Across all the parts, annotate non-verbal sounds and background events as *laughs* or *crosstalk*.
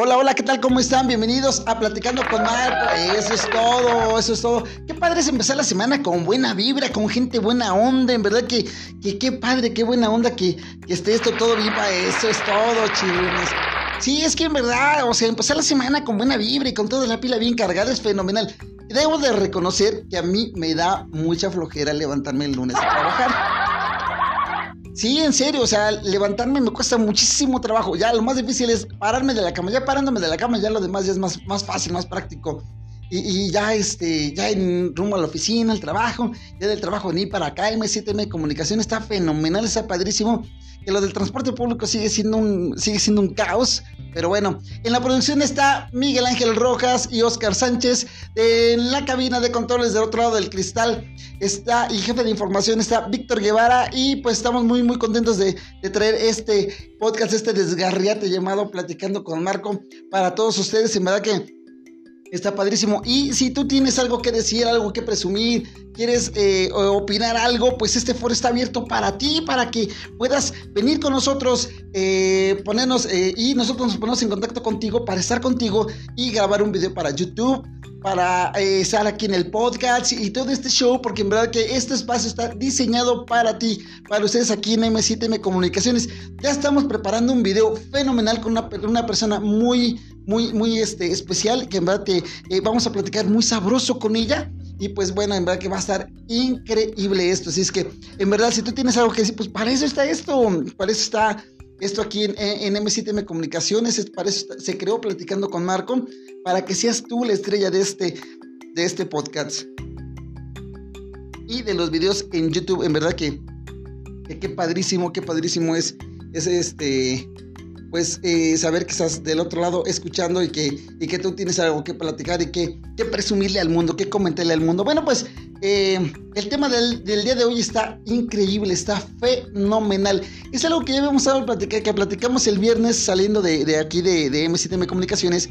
Hola, hola, ¿qué tal? ¿Cómo están? Bienvenidos a Platicando con Marco. Eso es todo, eso es todo. Qué padre es empezar la semana con buena vibra, con gente buena onda. En verdad que, que qué padre, qué buena onda que, que esté esto todo viva. Eso es todo, chillones. Sí, es que en verdad, o sea, empezar la semana con buena vibra y con toda la pila bien cargada es fenomenal. Debo de reconocer que a mí me da mucha flojera levantarme el lunes a trabajar. Sí, en serio, o sea, levantarme me cuesta muchísimo trabajo. Ya lo más difícil es pararme de la cama. Ya parándome de la cama, ya lo demás ya es más, más fácil, más práctico. Y, ya, este, ya en rumbo a la oficina, al trabajo, ya del trabajo ni para acá, M7M Comunicación está fenomenal, está padrísimo. Que lo del transporte público sigue siendo un, sigue siendo un caos. Pero bueno, en la producción está Miguel Ángel Rojas y Oscar Sánchez. En la cabina de controles del otro lado del cristal está y jefe de información está Víctor Guevara. Y pues estamos muy, muy contentos de, de traer este podcast, este desgarriate llamado Platicando con Marco para todos ustedes. En verdad que Está padrísimo. Y si tú tienes algo que decir, algo que presumir, quieres eh, opinar algo, pues este foro está abierto para ti, para que puedas venir con nosotros, eh, ponernos eh, y nosotros nos ponemos en contacto contigo para estar contigo y grabar un video para YouTube, para estar aquí en el podcast y todo este show, porque en verdad que este espacio está diseñado para ti, para ustedes aquí en M7M Comunicaciones. Ya estamos preparando un video fenomenal con una, una persona muy, muy, muy este, especial, que en verdad te, eh, vamos a platicar muy sabroso con ella. Y pues bueno, en verdad que va a estar increíble esto. Así es que, en verdad, si tú tienes algo que decir, pues para eso está esto, para eso está esto aquí en, en M7M Comunicaciones, es, para eso se creó platicando con Marco, para que seas tú la estrella de este, de este podcast. Y de los videos en YouTube, en verdad que, que qué padrísimo, qué padrísimo es, es este pues eh, saber que estás del otro lado escuchando y que, y que tú tienes algo que platicar y que, que presumirle al mundo, que comentarle al mundo. Bueno, pues eh, el tema del, día de hoy está increíble, está fenomenal. Es algo que ya habíamos a platicar, que platicamos el viernes saliendo de, aquí de, de M7M Comunicaciones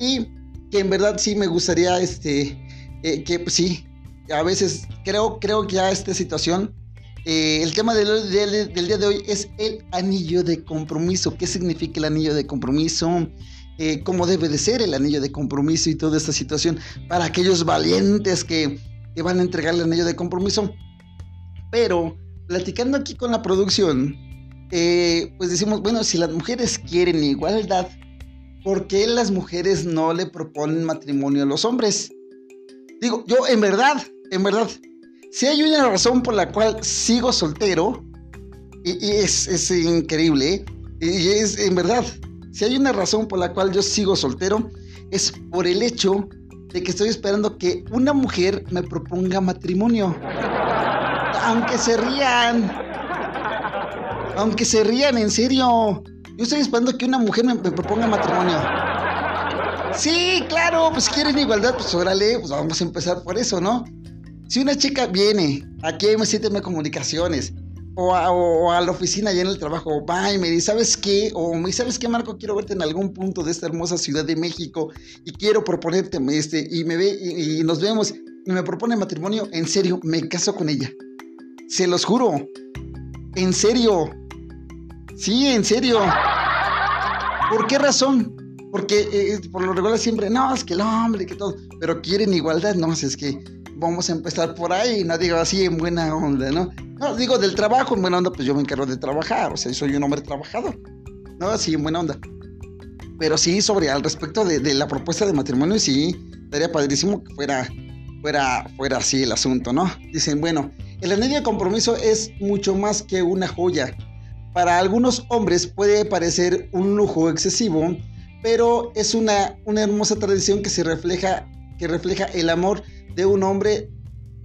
y que en verdad sí me gustaría, este, eh, que pues, sí, a veces creo, creo que ya esta situación eh, el tema del, día de hoy es el anillo de compromiso. ¿Qué significa el anillo de compromiso? Eh, ¿Cómo debe de ser el anillo de compromiso y toda esta situación para aquellos valientes que, van a entregar el anillo de compromiso? Pero, platicando aquí con la producción, eh, pues decimos, bueno, si las mujeres quieren igualdad, ¿por qué las mujeres no le proponen matrimonio a los hombres? Digo, yo en verdad, en verdad, si hay una razón por la cual sigo soltero, y, es, increíble, y es en verdad, si hay una razón por la cual yo sigo soltero, es por el hecho de que estoy esperando que una mujer me proponga matrimonio. Aunque se rían. Aunque se rían, en serio. Yo estoy esperando que una mujer me, me proponga matrimonio. Sí, claro, pues quieren igualdad, pues órale, pues vamos a empezar por eso, ¿no? Si una chica viene aquí a M7M Comunicaciones o a, la oficina allá en el trabajo, va y me dice, ¿sabes qué? O me dice, ¿sabes qué, Marco? Quiero verte en algún punto de esta hermosa ciudad de México y quiero proponerte este, y me ve y, nos vemos y me propone matrimonio, en serio, me caso con ella. Se los juro. En serio. Sí, en serio. ¿Por qué razón? Porque eh, por lo regular siempre, no, es que el hombre, que todo, pero quieren igualdad, no, es que vamos a empezar por ahí, no digo así en buena onda, ¿no? No, digo del trabajo en buena onda, pues yo me encargo de trabajar, o sea, soy un hombre trabajador, ¿no? Así en buena onda. Pero sí, sobre al respecto de, la propuesta de matrimonio, sí, estaría padrísimo que fuera, fuera, fuera así el asunto, ¿no? Dicen, bueno, el anillo de compromiso es mucho más que una joya. Para algunos hombres puede parecer un lujo excesivo, pero es una, una hermosa tradición que se refleja, que refleja el amor de un hombre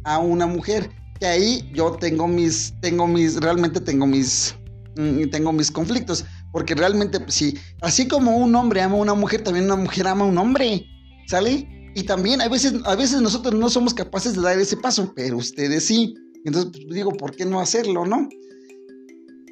a una mujer. Que ahí yo tengo mis, tengo mis, realmente tengo mis, mm, tengo mis conflictos. Porque realmente, pues sí, así como un hombre ama a una mujer, también una mujer ama a un hombre. ¿Sale? Y también a veces, a veces nosotros no somos capaces de dar ese paso, pero ustedes sí. Entonces pues, digo, ¿por qué no hacerlo, no?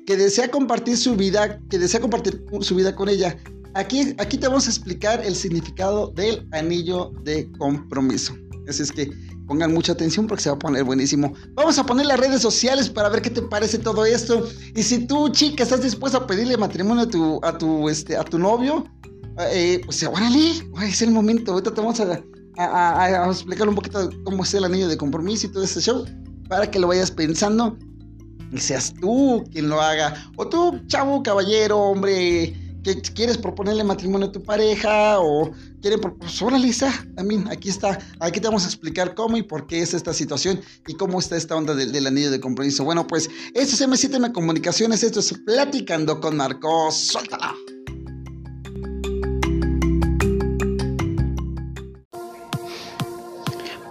Que desea compartir su vida, que desea compartir su vida con ella. Aquí, aquí te vamos a explicar el significado del anillo de compromiso. Así es que pongan mucha atención porque se va a poner buenísimo. Vamos a poner las redes sociales para ver qué te parece todo esto. Y si tú, chica, estás dispuesta a pedirle matrimonio a tu, a tu, este, a tu novio, eh, pues órale, es el momento. Ahorita te vamos a, a, explicar un poquito cómo es el anillo de compromiso y todo ese show para que lo vayas pensando y seas tú quien lo haga. O tú, chavo, caballero, hombre, quieres proponerle matrimonio a tu pareja o quieren, pues órale, también aquí está, aquí te vamos a explicar cómo y por qué es esta situación y cómo está esta onda del, del anillo de compromiso. Bueno, pues esto es M7M Comunicaciones, esto es Platicando con Marcos, suéltala.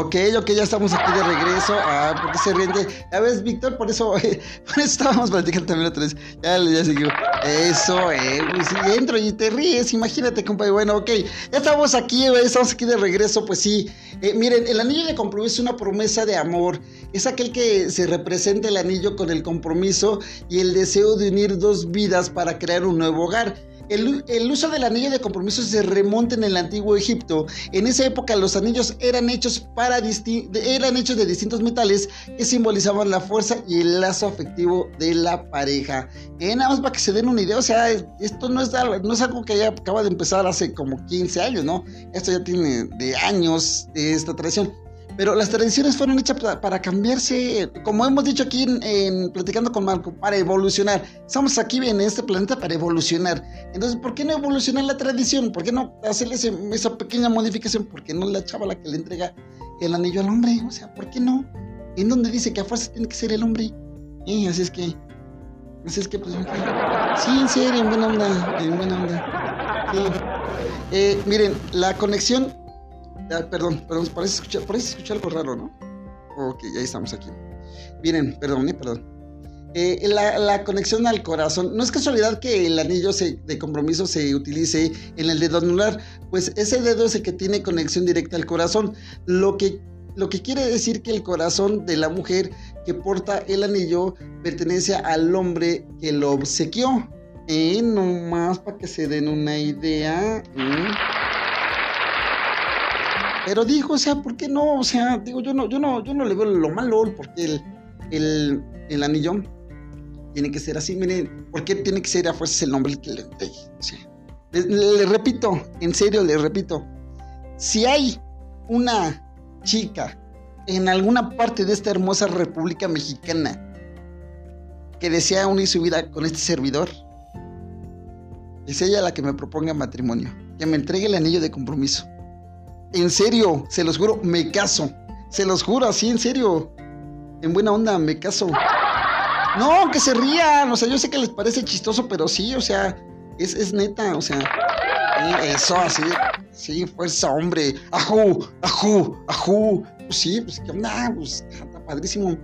Ok, ok, ya estamos aquí de regreso. Ah, ¿por qué se ríen? Ya ves, Víctor, por eso, *laughs* por eso estábamos platicando también otra vez. Ya, ya siguió. Eso, eh, pues sí, entro y te ríes, imagínate, compadre. Bueno, ok, ya estamos aquí, eh, estamos aquí de regreso, pues sí. Eh, miren, el anillo de compromiso es una promesa de amor. Es aquel que se representa el anillo con el compromiso y el deseo de unir dos vidas para crear un nuevo hogar. El, uso del anillo de compromiso se remonta en el antiguo Egipto. En esa época los anillos eran hechos, para eran hechos de distintos metales que simbolizaban la fuerza y el lazo afectivo de la pareja. Eh, nada más para que se den una idea, o sea, esto no es, no es algo que ya acaba de empezar hace como 15 años, ¿no? Esto ya tiene de años esta tradición. Pero las tradiciones fueron hechas para, cambiarse, como hemos dicho aquí en, Platicando con Marco, para evolucionar. Estamos aquí en este planeta para evolucionar. Entonces, ¿por qué no evolucionar la tradición? ¿Por qué no hacerle esa pequeña modificación? ¿Por qué no la chava la que le entrega el anillo al hombre? O sea, ¿por qué no? ¿En dónde dice que a fuerza tiene que ser el hombre? Y así es que... Así es que, pues... Sí, en serio, en buena onda, en buena onda. Sí. Eh, miren, la conexión perdón, perdón, parece escuchar, parece escuchar algo raro, ¿no? Ok, ya estamos aquí. Miren, perdón, eh, perdón. Eh, la, conexión al corazón. No es casualidad que el anillo de compromiso se utilice en el dedo anular, pues ese dedo es el que tiene conexión directa al corazón, lo que, lo que quiere decir que el corazón de la mujer que porta el anillo pertenece al hombre que lo obsequió. Eh, nomás para que se den una idea. Pero dijo, o sea, ¿por qué no? O sea, digo, yo no, yo no, yo no le veo lo malo, porque el, el, el anillo tiene que ser así, miren, ¿por qué tiene que ser a fuerza el nombre que le, o sea, le, repito, en serio le repito, si hay una chica en alguna parte de esta hermosa República Mexicana que desea unir su vida con este servidor, es ella la que me proponga matrimonio, que me entregue el anillo de compromiso. En serio, se los juro, me caso. Se los juro, así, en serio. En buena onda, me caso. No, que se rían. O sea, yo sé que les parece chistoso, pero sí, o sea, es, es neta, o sea. Eso, así. Sí, fuerza, hombre. Ajú, ajú, ajú. Pues sí, pues qué onda, pues está padrísimo.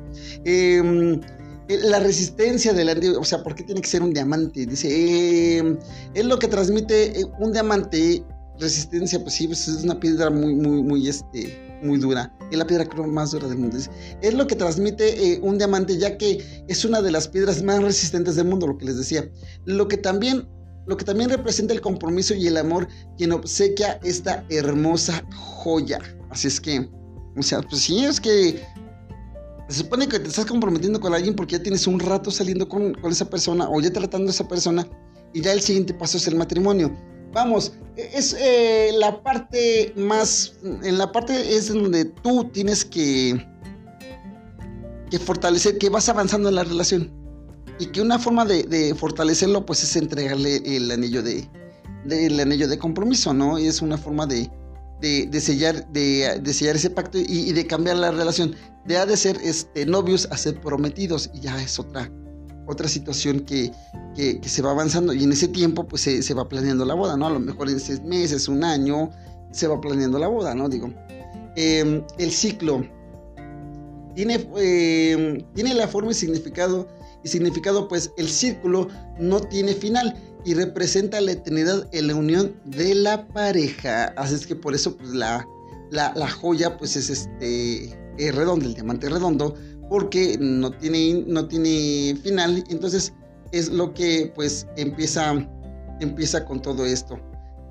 Em, eh, la resistencia del o sea, ¿por qué tiene que ser un diamante? Dice, em, es lo que transmite eh, un diamante resistencia, pues sí, pues es una piedra muy, muy, muy, este, muy dura. Es la piedra más dura del mundo. Es, lo que transmite eh, un diamante, ya que es una de las piedras más resistentes del mundo, lo que les decía. Lo que también, lo que también representa el compromiso y el amor quien obsequia esta hermosa joya. Así es que, o sea, pues sí, es que se supone que te estás comprometiendo con alguien porque ya tienes un rato saliendo con, con esa persona o ya tratando a esa persona y ya el siguiente paso es el matrimonio vamos, es eh, la parte más, en la parte es donde tú tienes que, que fortalecer, que vas avanzando en la relación. Y que una forma de, fortalecerlo, pues es entregarle el anillo de, el anillo de compromiso, ¿no? Y es una forma de, de, sellar, de, sellar ese pacto y, de cambiar la relación. de, de ser este, novios a ser prometidos y ya es otra, otra situación que, que, se va avanzando y en ese tiempo pues se, se, va planeando la boda, ¿no? A lo mejor en seis meses, un año, se va planeando la boda, ¿no? Digo, em, el ciclo tiene, em, tiene la forma y significado, y significado pues el círculo no tiene final y representa la eternidad en la unión de la pareja, así es que por eso pues la, la, joya pues es este es redondo, el diamante redondo, porque no tiene, no tiene final, entonces es lo que pues empieza, empieza con todo esto.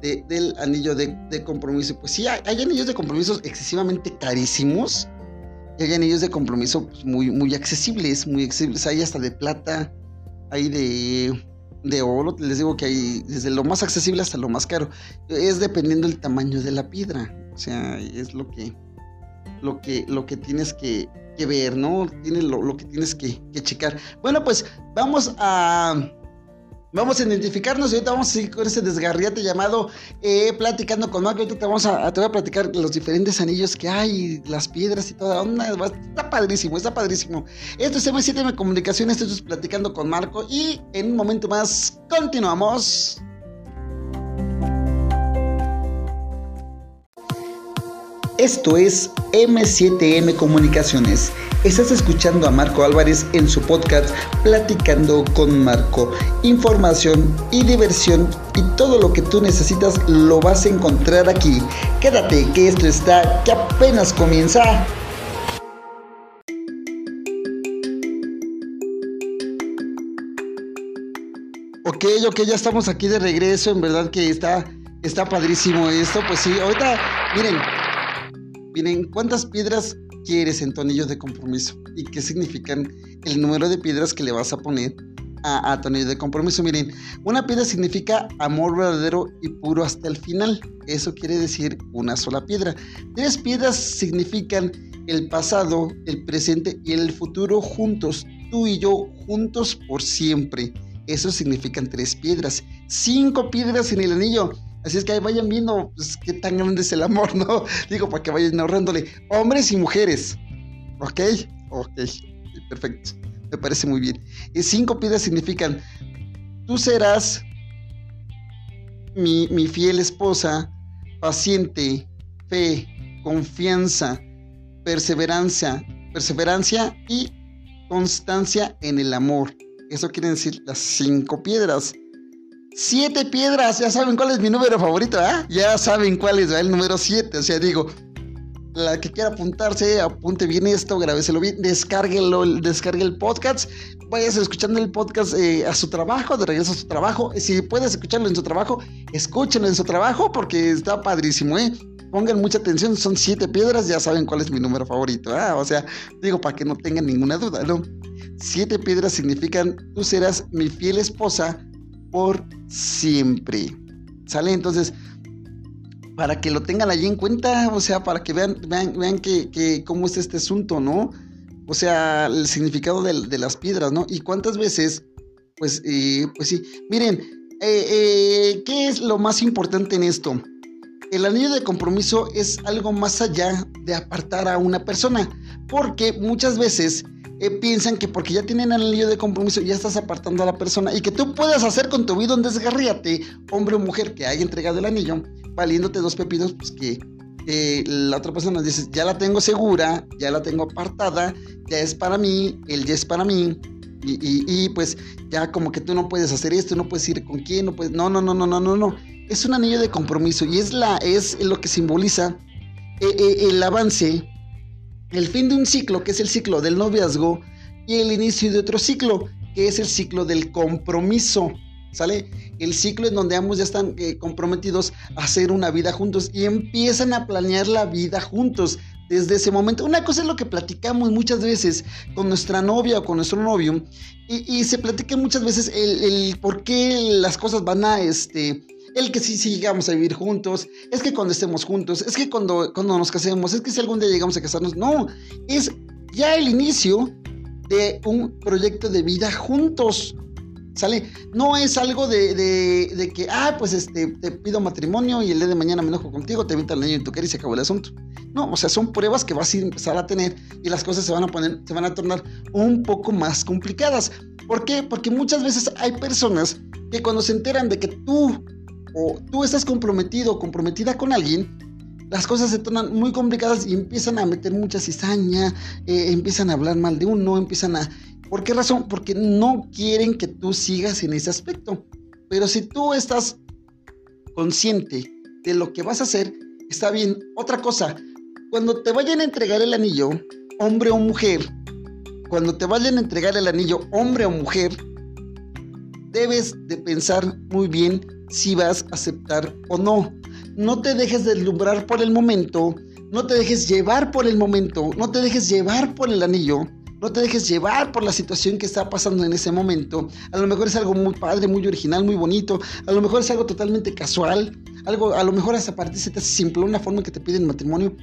del anillo de, compromiso. Pues sí, hay, anillos de compromiso excesivamente carísimos. Y hay anillos de compromiso pues, muy, muy accesibles, muy accesibles. Hay hasta de plata, hay de, de oro. Les digo que hay desde lo más accesible hasta lo más caro. Es dependiendo del tamaño de la piedra. O sea, es lo que, lo que, lo que tienes que, que ver, ¿no? Tienes lo, que tienes que, checar. Bueno, pues vamos a... Vamos a identificarnos y ahorita vamos a seguir con ese desgarriate llamado eh, Platicando con Marco. Ahorita te, vamos a, te voy a platicar los diferentes anillos que hay, las piedras y toda. Está padrísimo, está padrísimo. Esto es M7M Comunicaciones, esto es Platicando con Marco y en un momento más continuamos. Esto es M7M Comunicaciones. Estás escuchando a Marco Álvarez en su podcast Platicando con Marco. Información y diversión y todo lo que tú necesitas lo vas a encontrar aquí. Quédate que esto está que apenas comienza. Ok, ok, ya estamos aquí de regreso. En verdad que está, está padrísimo esto. Pues sí, ahorita, miren, Miren, ¿cuántas piedras quieres en tu anillo de compromiso? ¿Y qué significan el número de piedras que le vas a poner a, tu anillo de compromiso? Miren, una piedra significa amor verdadero y puro hasta el final. Eso quiere decir una sola piedra. Tres piedras significan el pasado, el presente y el futuro juntos. Tú y yo juntos por siempre. Eso significan tres piedras. Cinco piedras en el anillo Así es que vayan viendo pues, qué tan grande es el amor, ¿no? *laughs* Digo, para que vayan ahorrándole. Hombres y mujeres. ¿Ok? Ok. Perfecto. Me parece muy bien. Y cinco piedras significan, tú serás mi, mi fiel esposa, paciente, fe, confianza, perseverancia, perseverancia y constancia en el amor. Eso quieren decir las cinco piedras. Siete piedras, ya saben cuál es mi número favorito, ¿ah? Ya saben cuál es el número siete. O sea, digo, la que quiera apuntarse, apunte bien esto, grabéselo bien, descárguelo, descargue el podcast, vayas escuchando el podcast eh, a su trabajo, de regreso a su trabajo. Si puedes escucharlo en su trabajo, escúchenlo en su trabajo porque está padrísimo, ¿eh? Pongan mucha atención, son siete piedras, ya saben cuál es mi número favorito, ¿ah? O sea, digo, para que no tengan ninguna duda, ¿no? Siete piedras significan, tú serás mi fiel esposa, por siempre. ¿Sale? Entonces, para que lo tengan allí en cuenta, o sea, para que vean, vean, vean que, cómo es este asunto, ¿no? O sea, el significado de, las piedras, ¿no? Y cuántas veces, pues, eh, pues sí, miren, eh, eh, ¿qué es lo más importante en esto? El anillo de compromiso es algo más allá de apartar a una persona, porque muchas veces eh, piensan que porque ya tienen el anillo de compromiso ya estás apartando a la persona y que tú puedes hacer con tu vida un desgarríate, hombre o mujer que haya entregado el anillo, valiéndote dos pepinos, pues que la otra persona dice, ya la tengo segura, ya la tengo apartada, ya es para mí, él ya es para mí. Y, pues ya como que tú no puedes hacer esto, no puedes ir con quién, no puedes... No, no, no, no, no, no, no. Es un anillo de compromiso y es, la, es lo que simboliza eh, eh, el avance el fin de un ciclo, que es el ciclo del noviazgo, y el inicio de otro ciclo, que es el ciclo del compromiso. ¿Sale? El ciclo en donde ambos ya están eh, comprometidos a hacer una vida juntos y empiezan a planear la vida juntos desde ese momento. Una cosa es lo que platicamos muchas veces con nuestra novia o con nuestro novio y, se platica muchas veces el, el, por qué las cosas van a, este, el que sí, sí a vivir juntos, es que cuando estemos juntos, es que cuando, cuando nos casemos, es que si algún día llegamos a casarnos, no, es ya el inicio de un proyecto de vida juntos. ¿Sale? No es algo de, de, que, ah, pues este, te pido matrimonio y el día de mañana me enojo contigo, te invito al niño en tu cara y se acabó el asunto. No, o sea, son pruebas que vas a empezar a tener y las cosas se van a poner, se van a tornar un poco más complicadas. ¿Por qué? Porque muchas veces hay personas que cuando se enteran de que tú o tú estás comprometido o comprometida con alguien, las cosas se tornan muy complicadas y empiezan a meter mucha cizaña, eh, empiezan a hablar mal de uno, empiezan a ¿Por qué razón? Porque no quieren que tú sigas en ese aspecto. Pero si tú estás consciente de lo que vas a hacer, está bien. Otra cosa, cuando te vayan a entregar el anillo, hombre o mujer, cuando te vayan a entregar el anillo, hombre o mujer, debes de pensar muy bien si vas a aceptar o no. No te dejes deslumbrar por el momento, no te dejes llevar por el momento, no te dejes llevar por el anillo, no te dejes llevar por la situación que está pasando en ese momento. A lo mejor es algo muy padre, muy original, muy bonito. A lo mejor es algo totalmente casual. Algo, a lo mejor hasta para ti se simple una forma que te piden matrimonio.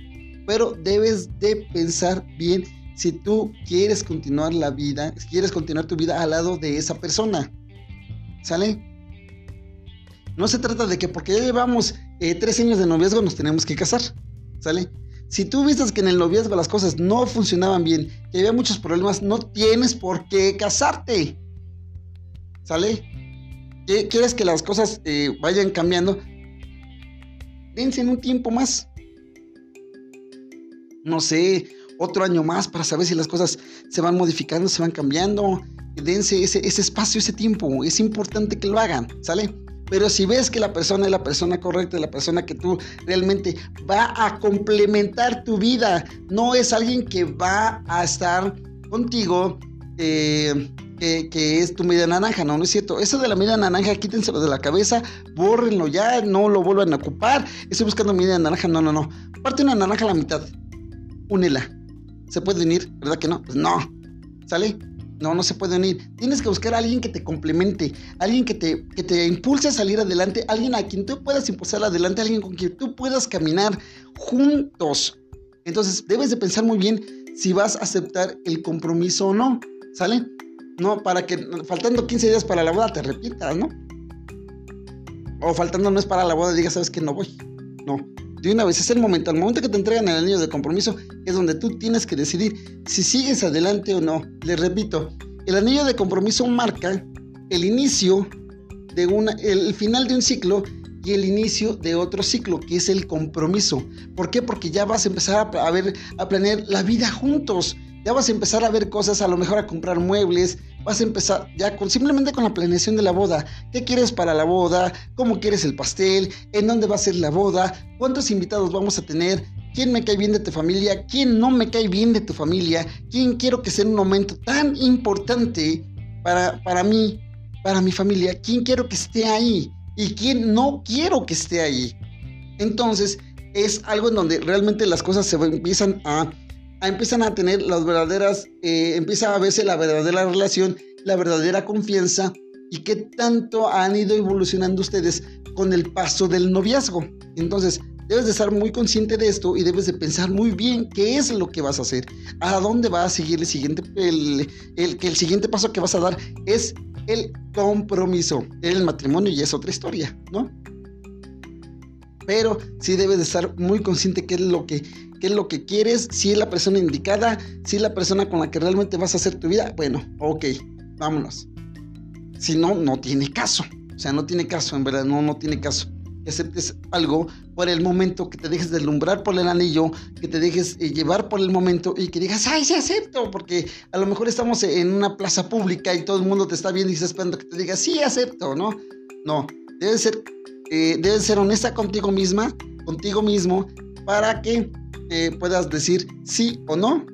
Pero debes de pensar bien si tú quieres continuar la vida, si quieres continuar tu vida al lado de esa persona. ¿Sale? No se trata de que porque ya llevamos eh, tres años de noviazgo nos tenemos que casar. ¿Sale? Si tú viste que en el noviazgo las cosas no funcionaban bien, que había muchos problemas, no tienes por qué casarte. ¿Sale? ¿Quieres que las cosas eh, vayan cambiando? Dense en un tiempo más. No sé, otro año más para saber si las cosas se van modificando, se van cambiando. Dense ese, ese espacio, ese tiempo. Es importante que lo hagan, ¿sale? Pero si ves que la persona es la persona correcta, la persona que tú realmente va a complementar tu vida, no es alguien que va a estar contigo, eh, que, es tu media naranja, no, no es cierto. Eso de la media naranja, quítenselo de la cabeza, bórrenlo ya, no lo vuelvan a ocupar. Estoy buscando media naranja, no, no, no. Parte una naranja a la mitad, únela. ¿Se puede unir? ¿Verdad que no? Pues no. ¿Sale? No, no se puede unir. Tienes que buscar a alguien que te complemente, alguien que te, que te impulse a salir adelante, alguien a quien tú puedas impulsar adelante, alguien con quien tú puedas caminar juntos. Entonces, debes de pensar muy bien si vas a aceptar el compromiso o no, ¿sale? No, para que faltando 15 días para la boda te repitas, ¿no? O faltando no es para la boda digas, sabes que no voy. No, de una vez es el momento, al momento que te entregan el anillo de compromiso, es donde tú tienes que decidir si sigues adelante o no. Les repito, el anillo de compromiso marca el inicio de una, el final de un ciclo y el inicio de otro ciclo, que es el compromiso. ¿Por qué? Porque ya vas a empezar a, ver, a planear la vida juntos. Ya vas a empezar a ver cosas, a lo mejor a comprar muebles, vas a empezar ya con simplemente con la planeación de la boda. ¿Qué quieres para la boda? ¿Cómo quieres el pastel? ¿En dónde va a ser la boda? ¿Cuántos invitados vamos a tener? ¿Quién me cae bien de tu familia? ¿Quién no me cae bien de tu familia? ¿Quién quiero que sea un momento tan importante para, para mí, para mi familia? ¿Quién quiero que esté ahí? ¿Y quién no quiero que esté ahí? Entonces, es algo en donde realmente las cosas se empiezan a empiezan a tener las verdaderas, eh, empieza a verse la verdadera relación, la verdadera confianza y qué tanto han ido evolucionando ustedes con el paso del noviazgo. Entonces, debes de estar muy consciente de esto y debes de pensar muy bien qué es lo que vas a hacer, a dónde va a seguir el siguiente, el, el, el siguiente paso que vas a dar es el compromiso. El matrimonio y es otra historia, ¿no? Pero sí debes de estar muy consciente qué es lo que qué es lo que quieres, si es la persona indicada, si es la persona con la que realmente vas a hacer tu vida, bueno, ok, vámonos. Si no, no tiene caso. O sea, no tiene caso, en verdad, no, no tiene caso. Que aceptes algo por el momento, que te dejes deslumbrar por el anillo, que te dejes eh, llevar por el momento y que digas, ay, sí acepto, porque a lo mejor estamos en una plaza pública y todo el mundo te está viendo y está esperando que te digas, sí acepto, ¿no? No, debes ser, eh, debes ser honesta contigo misma, contigo mismo, para que puedas decir sí o no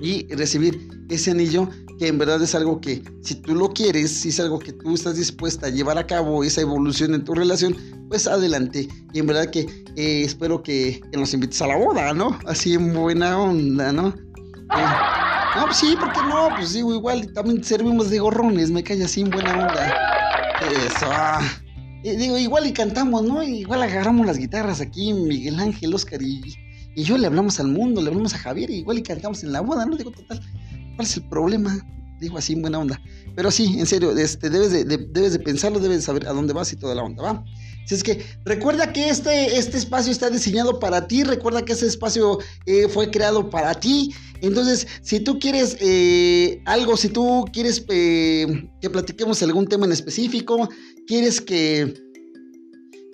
y recibir ese anillo que en verdad es algo que si tú lo quieres, si es algo que tú estás dispuesta a llevar a cabo esa evolución en tu relación, pues adelante. Y en verdad que eh, espero que, nos invites a la boda, ¿no? Así en buena onda, ¿no? Eh, no, pues sí, porque no? Pues digo, igual también servimos de gorrones, me cae así en buena onda. Eso. Digo, igual y cantamos, ¿no? Igual agarramos las guitarras aquí, Miguel Ángel, Oscar y y yo le hablamos al mundo, le hablamos a Javier, igual y cantamos en la boda, ¿no? Digo, total, ¿cuál es el problema? digo así en buena onda. Pero sí, en serio, este, debes, de, debes de pensarlo, debes de saber a dónde vas y toda la onda, ¿va? Si es que recuerda que este, este espacio está diseñado para ti, recuerda que ese espacio eh, fue creado para ti. Entonces, si tú quieres eh, algo, si tú quieres eh, que platiquemos algún tema en específico, quieres que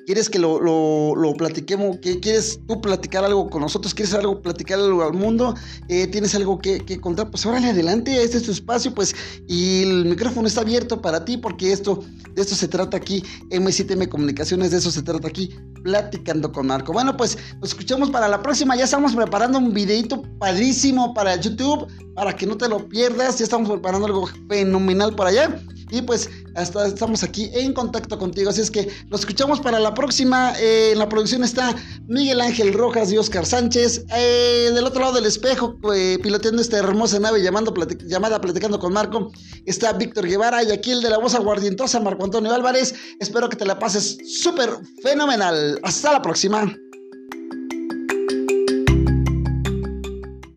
¿Quieres que lo, lo, platiquemos? ¿Quieres tú platicar algo con nosotros? ¿Quieres algo platicar algo al mundo? Eh, ¿Tienes algo que, contar? Pues órale, adelante, este es tu espacio, pues, y el micrófono está abierto para ti porque esto, de esto se trata aquí, M7M Comunicaciones, de eso se trata aquí, platicando con Marco. Bueno, pues, nos escuchamos para la próxima, ya estamos preparando un videito padrísimo para YouTube, para que no te lo pierdas, ya estamos preparando algo fenomenal para allá. Y pues hasta estamos aquí en contacto contigo. Así es que nos escuchamos para la próxima. Eh, en la producción está Miguel Ángel Rojas y Oscar Sánchez. Eh, del otro lado del espejo, eh, piloteando esta hermosa nave llamando, llamada Platicando con Marco, está Víctor Guevara y aquí el de la voz aguardientosa, Marco Antonio Álvarez. Espero que te la pases súper fenomenal. Hasta la próxima.